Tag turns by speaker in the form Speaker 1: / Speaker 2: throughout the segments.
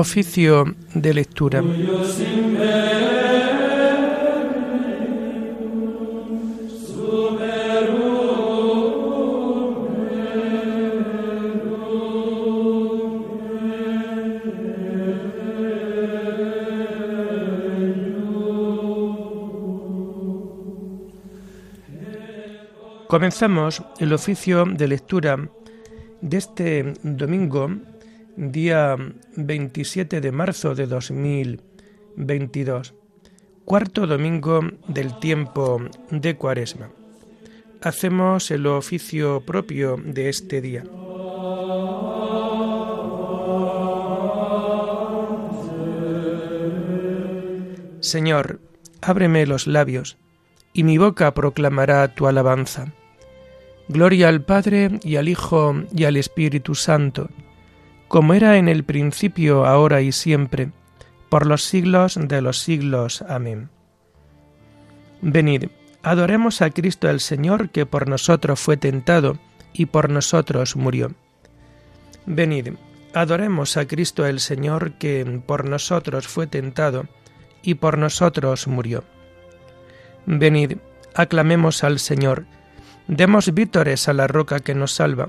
Speaker 1: Oficio de lectura. Comenzamos el oficio de lectura de este domingo, día 27 de marzo de 2022, cuarto domingo del tiempo de Cuaresma. Hacemos el oficio propio de este día. Señor, ábreme los labios, y mi boca proclamará tu alabanza. Gloria al Padre y al Hijo y al Espíritu Santo, como era en el principio, ahora y siempre, por los siglos de los siglos. Amén. Venid, adoremos a Cristo el Señor, que por nosotros fue tentado y por nosotros murió. Venid, adoremos a Cristo el Señor, que por nosotros fue tentado y por nosotros murió. Venid, aclamemos al Señor, Demos vítores a la roca que nos salva.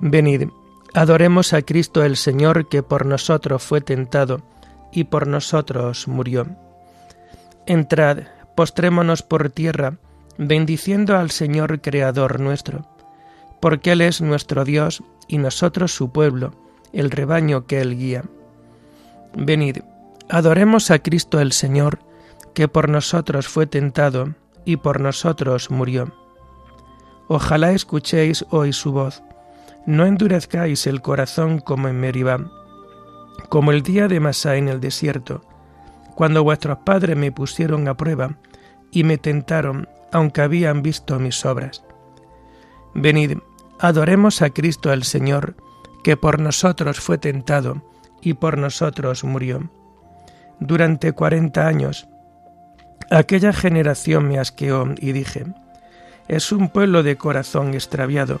Speaker 1: Venid, adoremos a Cristo el Señor que por nosotros fue tentado y por nosotros murió. Entrad, postrémonos por tierra, bendiciendo al Señor Creador nuestro, porque Él es nuestro Dios y nosotros su pueblo, el rebaño que Él guía. Venid, adoremos a Cristo el Señor, que por nosotros fue tentado y por nosotros murió Ojalá escuchéis hoy su voz. No endurezcáis el corazón como en Meribá, como el día de Masá en el desierto, cuando vuestros padres me pusieron a prueba y me tentaron, aunque habían visto mis obras. Venid, adoremos a Cristo el Señor, que por nosotros fue tentado y por nosotros murió. Durante cuarenta años, aquella generación me asqueó y dije, es un pueblo de corazón extraviado,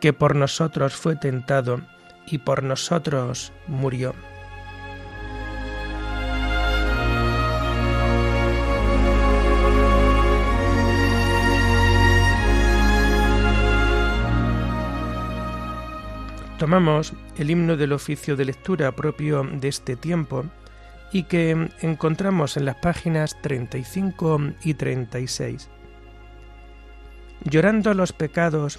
Speaker 1: que por nosotros fue tentado y por nosotros murió. Tomamos el himno del oficio de lectura propio de este tiempo y que encontramos en las páginas 35 y 36. Llorando los pecados,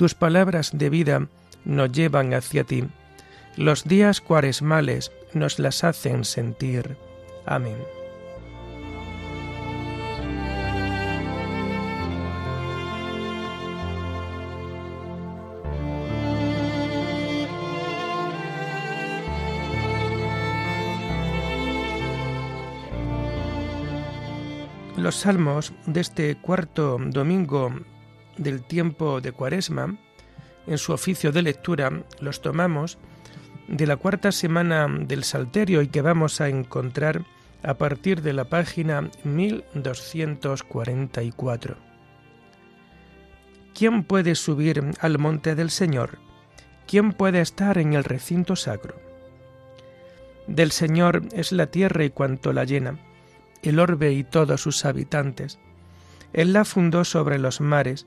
Speaker 1: Tus palabras de vida nos llevan hacia ti. Los días cuaresmales nos las hacen sentir. Amén. Los salmos de este cuarto domingo del tiempo de Cuaresma, en su oficio de lectura, los tomamos de la cuarta semana del Salterio y que vamos a encontrar a partir de la página 1244. ¿Quién puede subir al monte del Señor? ¿Quién puede estar en el recinto sacro? Del Señor es la tierra y cuanto la llena, el orbe y todos sus habitantes. Él la fundó sobre los mares,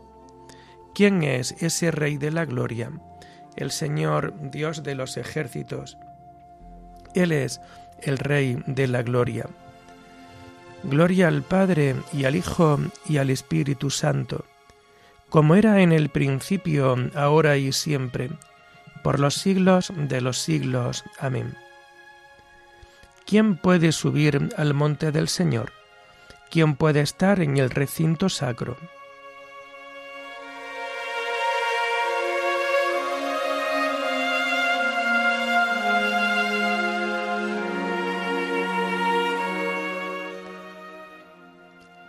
Speaker 1: ¿Quién es ese Rey de la Gloria? El Señor, Dios de los ejércitos. Él es el Rey de la Gloria. Gloria al Padre y al Hijo y al Espíritu Santo, como era en el principio, ahora y siempre, por los siglos de los siglos. Amén. ¿Quién puede subir al monte del Señor? ¿Quién puede estar en el recinto sacro?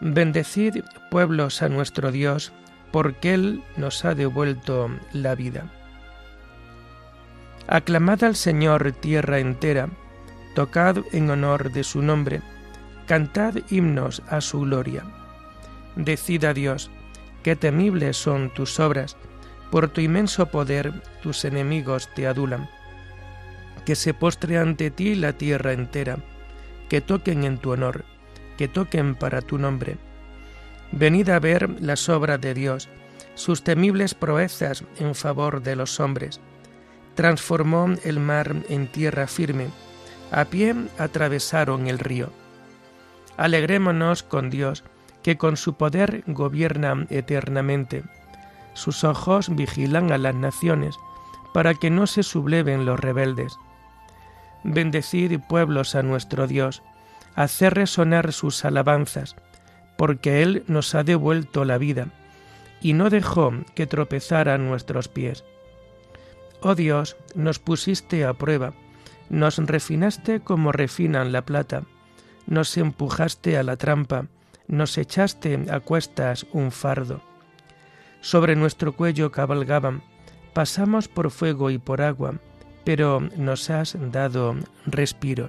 Speaker 1: Bendecid pueblos a nuestro Dios, porque Él nos ha devuelto la vida. Aclamad al Señor tierra entera, tocad en honor de su nombre, cantad himnos a su gloria. Decid a Dios, qué temibles son tus obras, por tu inmenso poder tus enemigos te adulan. Que se postre ante ti la tierra entera, que toquen en tu honor, que toquen para tu nombre. Venid a ver las obras de Dios, sus temibles proezas en favor de los hombres. Transformó el mar en tierra firme, a pie atravesaron el río. Alegrémonos con Dios, que con su poder gobierna eternamente. Sus ojos vigilan a las naciones, para que no se subleven los rebeldes. Bendecid pueblos a nuestro Dios, hacer resonar sus alabanzas, porque Él nos ha devuelto la vida, y no dejó que tropezaran nuestros pies. Oh Dios, nos pusiste a prueba, nos refinaste como refinan la plata, nos empujaste a la trampa, nos echaste a cuestas un fardo. Sobre nuestro cuello cabalgaban, pasamos por fuego y por agua, pero nos has dado respiro.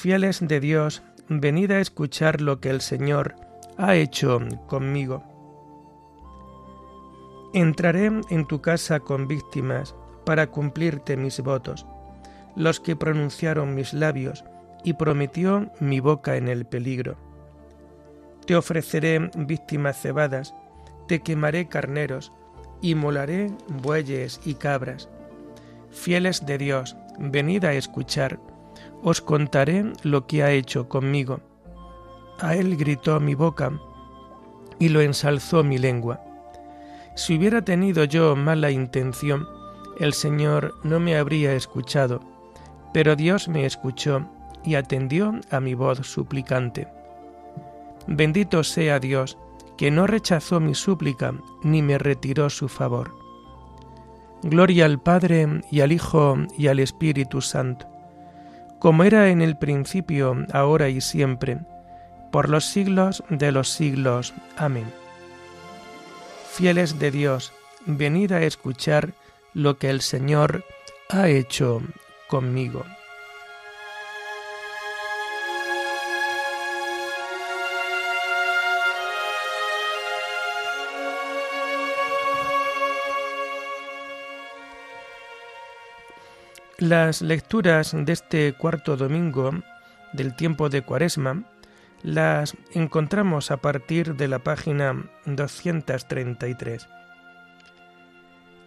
Speaker 1: Fieles de Dios, venid a escuchar lo que el Señor ha hecho conmigo. Entraré en tu casa con víctimas para cumplirte mis votos, los que pronunciaron mis labios y prometió mi boca en el peligro. Te ofreceré víctimas cebadas, te quemaré carneros, y molaré bueyes y cabras. Fieles de Dios, venid a escuchar, os contaré lo que ha hecho conmigo. A él gritó mi boca, y lo ensalzó mi lengua. Si hubiera tenido yo mala intención, el Señor no me habría escuchado, pero Dios me escuchó y atendió a mi voz suplicante. Bendito sea Dios, que no rechazó mi súplica ni me retiró su favor. Gloria al Padre y al Hijo y al Espíritu Santo, como era en el principio, ahora y siempre, por los siglos de los siglos. Amén. Fieles de Dios, venid a escuchar lo que el Señor ha hecho conmigo. Las lecturas de este cuarto domingo del tiempo de Cuaresma las encontramos a partir de la página 233.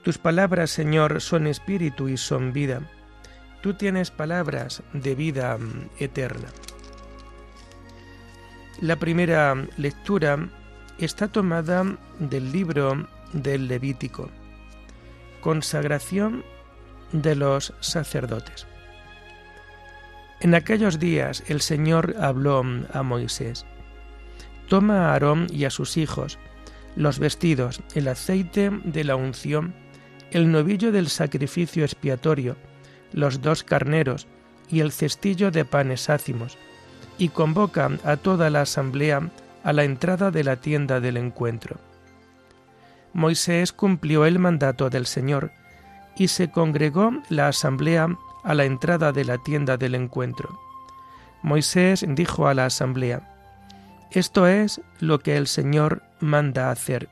Speaker 1: Tus palabras, Señor, son espíritu y son vida. Tú tienes palabras de vida eterna. La primera lectura está tomada del libro del Levítico. Consagración de los sacerdotes. En aquellos días el Señor habló a Moisés, Toma a Aarón y a sus hijos los vestidos, el aceite de la unción, el novillo del sacrificio expiatorio, los dos carneros y el cestillo de panes ácimos, y convoca a toda la asamblea a la entrada de la tienda del encuentro. Moisés cumplió el mandato del Señor y se congregó la asamblea a la entrada de la tienda del encuentro. Moisés dijo a la asamblea, Esto es lo que el Señor manda hacer.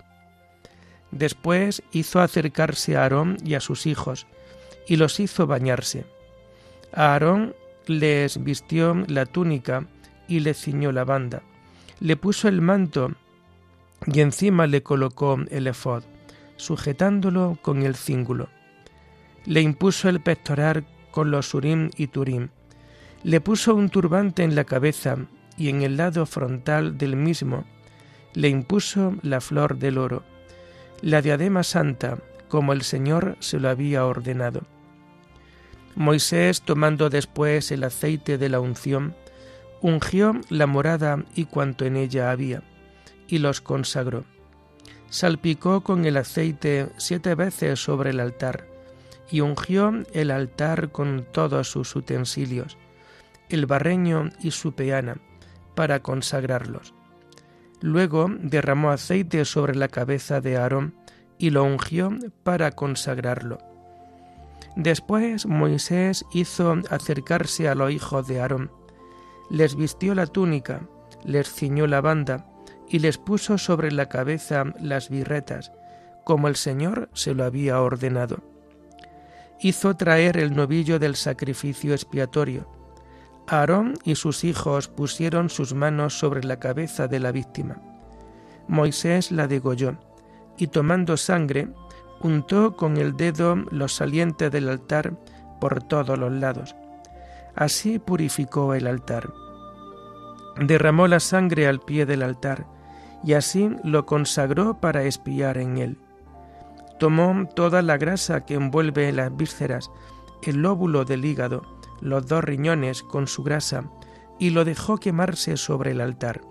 Speaker 1: Después hizo acercarse a Aarón y a sus hijos, y los hizo bañarse. A Aarón les vistió la túnica y le ciñó la banda, le puso el manto y encima le colocó el efod, sujetándolo con el cíngulo le impuso el pectoral con los urim y turim, le puso un turbante en la cabeza y en el lado frontal del mismo le impuso la flor del oro, la diadema santa, como el Señor se lo había ordenado. Moisés, tomando después el aceite de la unción, ungió la morada y cuanto en ella había, y los consagró. Salpicó con el aceite siete veces sobre el altar, y ungió el altar con todos sus utensilios, el barreño y su peana, para consagrarlos. Luego derramó aceite sobre la cabeza de Aarón y lo ungió para consagrarlo. Después Moisés hizo acercarse a los hijos de Aarón, les vistió la túnica, les ciñó la banda y les puso sobre la cabeza las birretas, como el Señor se lo había ordenado hizo traer el novillo del sacrificio expiatorio. Aarón y sus hijos pusieron sus manos sobre la cabeza de la víctima. Moisés la degolló y tomando sangre, untó con el dedo los salientes del altar por todos los lados. Así purificó el altar. Derramó la sangre al pie del altar y así lo consagró para espiar en él Tomó toda la grasa que envuelve las vísceras, el lóbulo del hígado, los dos riñones con su grasa, y lo dejó quemarse sobre el altar.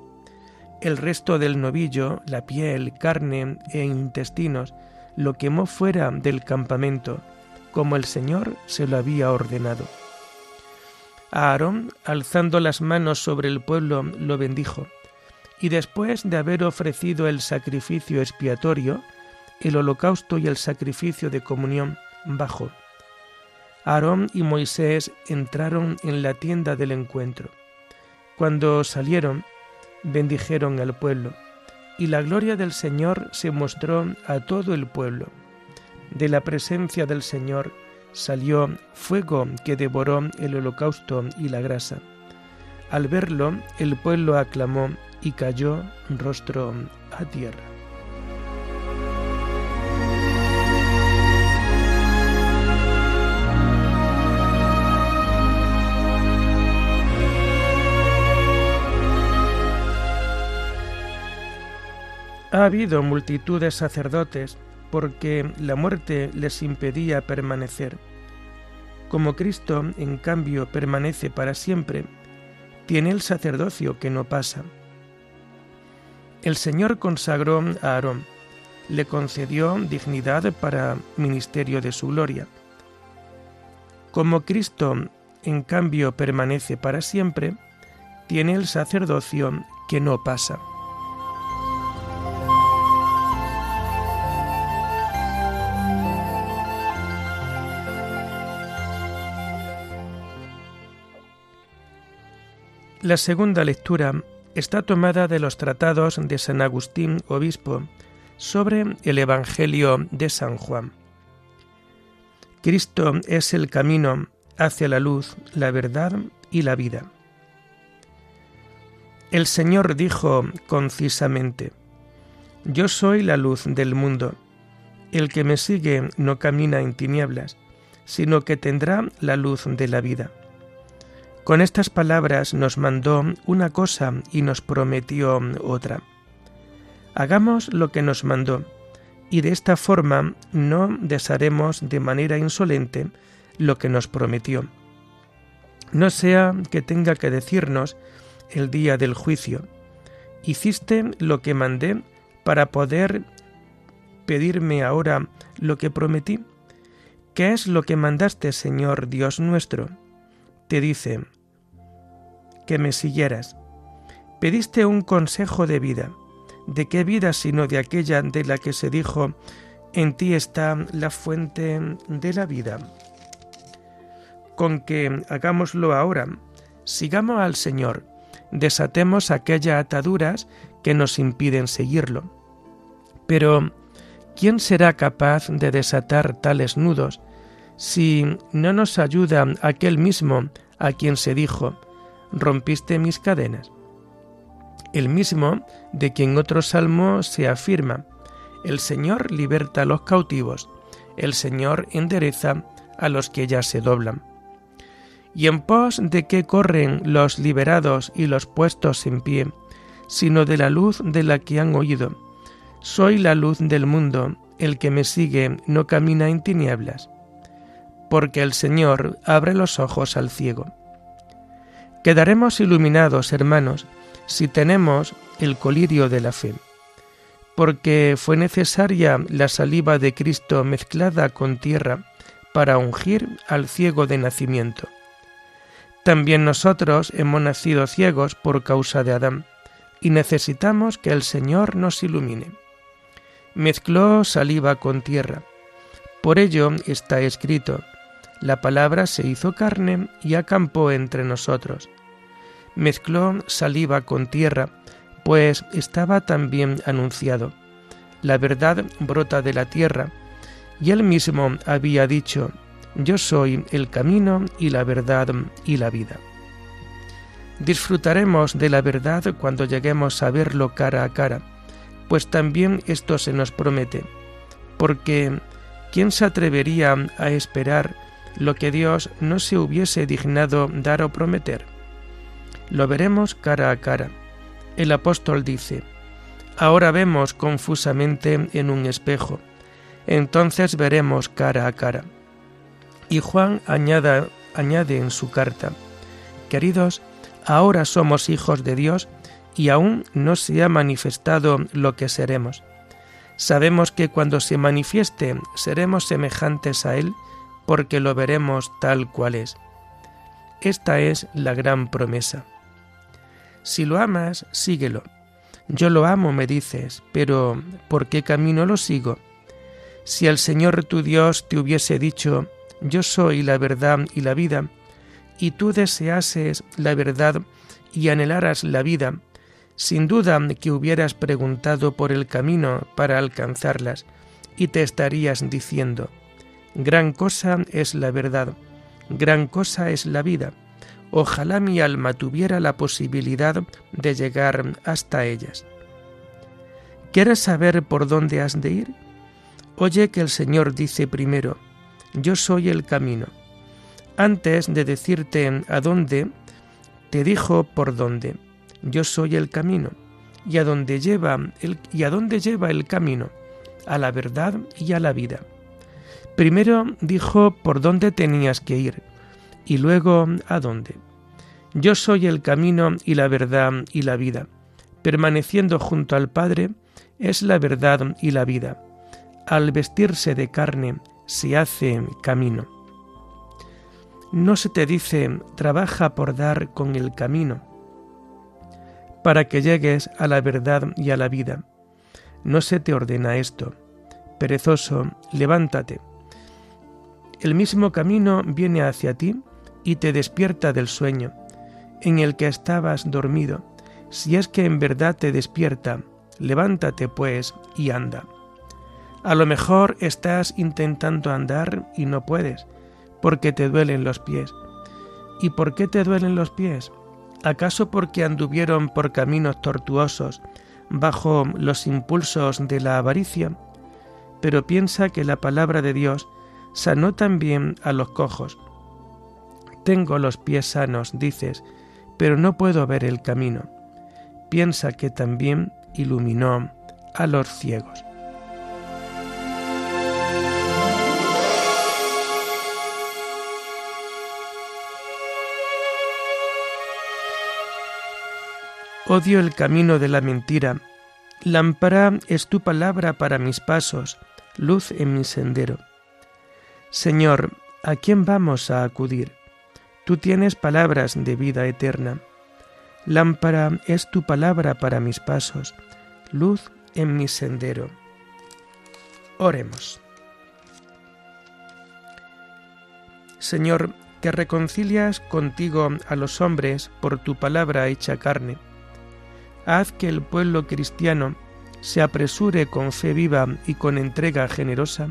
Speaker 1: El resto del novillo, la piel, carne e intestinos, lo quemó fuera del campamento, como el Señor se lo había ordenado. Aarón, alzando las manos sobre el pueblo, lo bendijo, y después de haber ofrecido el sacrificio expiatorio, el holocausto y el sacrificio de comunión bajo. Aarón y Moisés entraron en la tienda del encuentro. Cuando salieron, bendijeron al pueblo, y la gloria del Señor se mostró a todo el pueblo. De la presencia del Señor salió fuego que devoró el holocausto y la grasa. Al verlo, el pueblo aclamó y cayó rostro a tierra. Ha habido multitud de sacerdotes porque la muerte les impedía permanecer. Como Cristo, en cambio, permanece para siempre, tiene el sacerdocio que no pasa. El Señor consagró a Aarón, le concedió dignidad para ministerio de su gloria. Como Cristo, en cambio, permanece para siempre, tiene el sacerdocio que no pasa. La segunda lectura está tomada de los tratados de San Agustín, obispo, sobre el Evangelio de San Juan. Cristo es el camino hacia la luz, la verdad y la vida. El Señor dijo concisamente, Yo soy la luz del mundo. El que me sigue no camina en tinieblas, sino que tendrá la luz de la vida. Con estas palabras nos mandó una cosa y nos prometió otra. Hagamos lo que nos mandó, y de esta forma no desharemos de manera insolente lo que nos prometió. No sea que tenga que decirnos el día del juicio, hiciste lo que mandé para poder pedirme ahora lo que prometí. ¿Qué es lo que mandaste, Señor Dios nuestro? Te dice, que me siguieras. Pediste un consejo de vida. ¿De qué vida sino de aquella de la que se dijo, en ti está la fuente de la vida? Con que hagámoslo ahora, sigamos al Señor, desatemos aquellas ataduras que nos impiden seguirlo. Pero, ¿quién será capaz de desatar tales nudos si no nos ayuda aquel mismo a quien se dijo, rompiste mis cadenas. El mismo de quien otro salmo se afirma, el Señor liberta a los cautivos, el Señor endereza a los que ya se doblan. ¿Y en pos de qué corren los liberados y los puestos en pie, sino de la luz de la que han oído? Soy la luz del mundo, el que me sigue no camina en tinieblas, porque el Señor abre los ojos al ciego. Quedaremos iluminados, hermanos, si tenemos el colirio de la fe, porque fue necesaria la saliva de Cristo mezclada con tierra para ungir al ciego de nacimiento. También nosotros hemos nacido ciegos por causa de Adán, y necesitamos que el Señor nos ilumine. Mezcló saliva con tierra. Por ello está escrito, la palabra se hizo carne y acampó entre nosotros. Mezcló saliva con tierra, pues estaba también anunciado. La verdad brota de la tierra, y él mismo había dicho, Yo soy el camino y la verdad y la vida. Disfrutaremos de la verdad cuando lleguemos a verlo cara a cara, pues también esto se nos promete, porque ¿quién se atrevería a esperar lo que Dios no se hubiese dignado dar o prometer. Lo veremos cara a cara. El apóstol dice, Ahora vemos confusamente en un espejo, entonces veremos cara a cara. Y Juan añade en su carta, Queridos, ahora somos hijos de Dios y aún no se ha manifestado lo que seremos. Sabemos que cuando se manifieste seremos semejantes a Él, porque lo veremos tal cual es. Esta es la gran promesa. Si lo amas, síguelo. Yo lo amo, me dices, pero ¿por qué camino lo sigo? Si el Señor tu Dios te hubiese dicho, yo soy la verdad y la vida, y tú deseases la verdad y anhelaras la vida, sin duda que hubieras preguntado por el camino para alcanzarlas, y te estarías diciendo, Gran cosa es la verdad, gran cosa es la vida. Ojalá mi alma tuviera la posibilidad de llegar hasta ellas. ¿Quieres saber por dónde has de ir? Oye que el Señor dice primero, yo soy el camino. Antes de decirte a dónde, te dijo por dónde. Yo soy el camino. Y a dónde lleva el, y a dónde lleva el camino, a la verdad y a la vida. Primero dijo por dónde tenías que ir y luego a dónde. Yo soy el camino y la verdad y la vida. Permaneciendo junto al Padre, es la verdad y la vida. Al vestirse de carne se hace camino. No se te dice trabaja por dar con el camino, para que llegues a la verdad y a la vida. No se te ordena esto. Perezoso, levántate. El mismo camino viene hacia ti y te despierta del sueño, en el que estabas dormido. Si es que en verdad te despierta, levántate pues y anda. A lo mejor estás intentando andar y no puedes, porque te duelen los pies. ¿Y por qué te duelen los pies? ¿Acaso porque anduvieron por caminos tortuosos bajo los impulsos de la avaricia? Pero piensa que la palabra de Dios sanó también a los cojos. Tengo los pies sanos, dices, pero no puedo ver el camino. Piensa que también iluminó a los ciegos. Odio el camino de la mentira. Lámpara es tu palabra para mis pasos, luz en mi sendero. Señor, ¿a quién vamos a acudir? Tú tienes palabras de vida eterna. Lámpara es tu palabra para mis pasos, luz en mi sendero. Oremos. Señor, que reconcilias contigo a los hombres por tu palabra hecha carne haz que el pueblo cristiano se apresure con fe viva y con entrega generosa